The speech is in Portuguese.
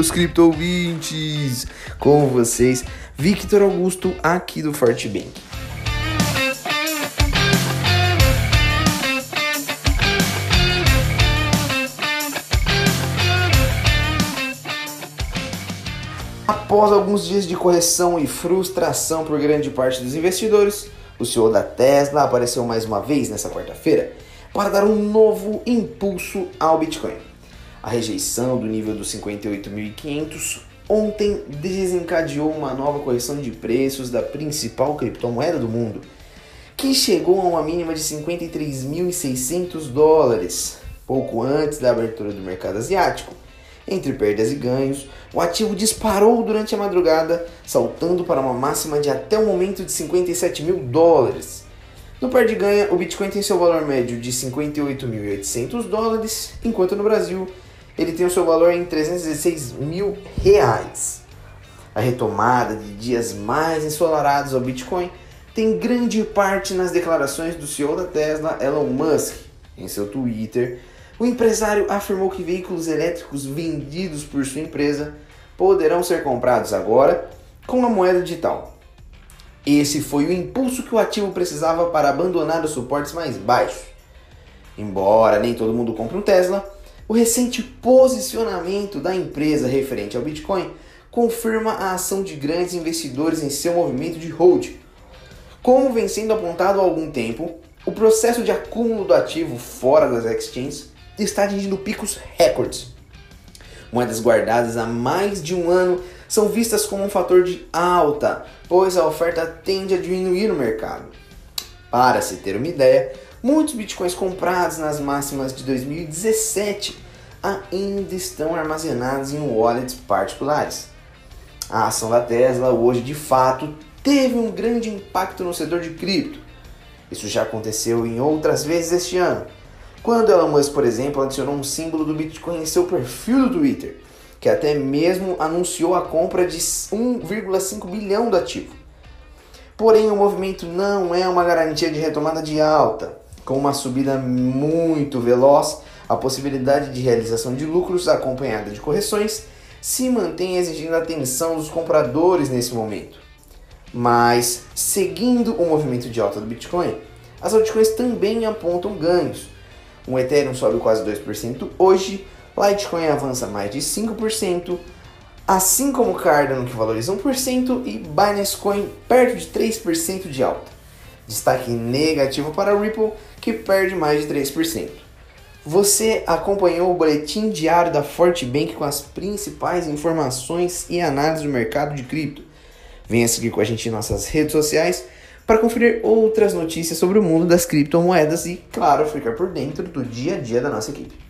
meus cripto ouvintes! Com vocês, Victor Augusto, aqui do Fortebank. Após alguns dias de correção e frustração por grande parte dos investidores, o CEO da Tesla apareceu mais uma vez nessa quarta-feira para dar um novo impulso ao Bitcoin. A rejeição do nível dos 58.500 ontem desencadeou uma nova correção de preços da principal criptomoeda do mundo, que chegou a uma mínima de 53.600 dólares, pouco antes da abertura do mercado asiático. Entre perdas e ganhos, o ativo disparou durante a madrugada, saltando para uma máxima de até o momento de 57 mil dólares. No par de ganha, o Bitcoin tem seu valor médio de 58.800 dólares, enquanto no Brasil ele tem o seu valor em 316 mil reais. A retomada de dias mais ensolarados ao Bitcoin tem grande parte nas declarações do CEO da Tesla, Elon Musk, em seu Twitter, o empresário afirmou que veículos elétricos vendidos por sua empresa poderão ser comprados agora com a moeda digital. Esse foi o impulso que o ativo precisava para abandonar os suportes mais baixos. Embora nem todo mundo compre um Tesla, o recente posicionamento da empresa referente ao Bitcoin confirma a ação de grandes investidores em seu movimento de hold. Como vem sendo apontado há algum tempo, o processo de acúmulo do ativo fora das exchanges está atingindo picos recordes. Moedas guardadas há mais de um ano são vistas como um fator de alta, pois a oferta tende a diminuir no mercado. Para se ter uma ideia, muitos bitcoins comprados nas máximas de 2017 ainda estão armazenados em wallets particulares. A ação da Tesla hoje de fato teve um grande impacto no setor de cripto. Isso já aconteceu em outras vezes este ano quando Elon Musk, por exemplo, adicionou um símbolo do Bitcoin em seu perfil do Twitter, que até mesmo anunciou a compra de 1,5 bilhão do ativo. Porém, o movimento não é uma garantia de retomada de alta. Com uma subida muito veloz, a possibilidade de realização de lucros acompanhada de correções se mantém exigindo a atenção dos compradores nesse momento. Mas, seguindo o movimento de alta do Bitcoin, as altcoins também apontam ganhos, um Ethereum sobe quase 2% hoje, Litecoin avança mais de 5%, assim como Cardano que valoriza 1% e Binance Coin perto de 3% de alta. Destaque negativo para Ripple que perde mais de 3%. Você acompanhou o boletim diário da Fortebank com as principais informações e análises do mercado de cripto. Venha seguir com a gente em nossas redes sociais para conferir outras notícias sobre o mundo das criptomoedas e, claro, ficar por dentro do dia a dia da nossa equipe.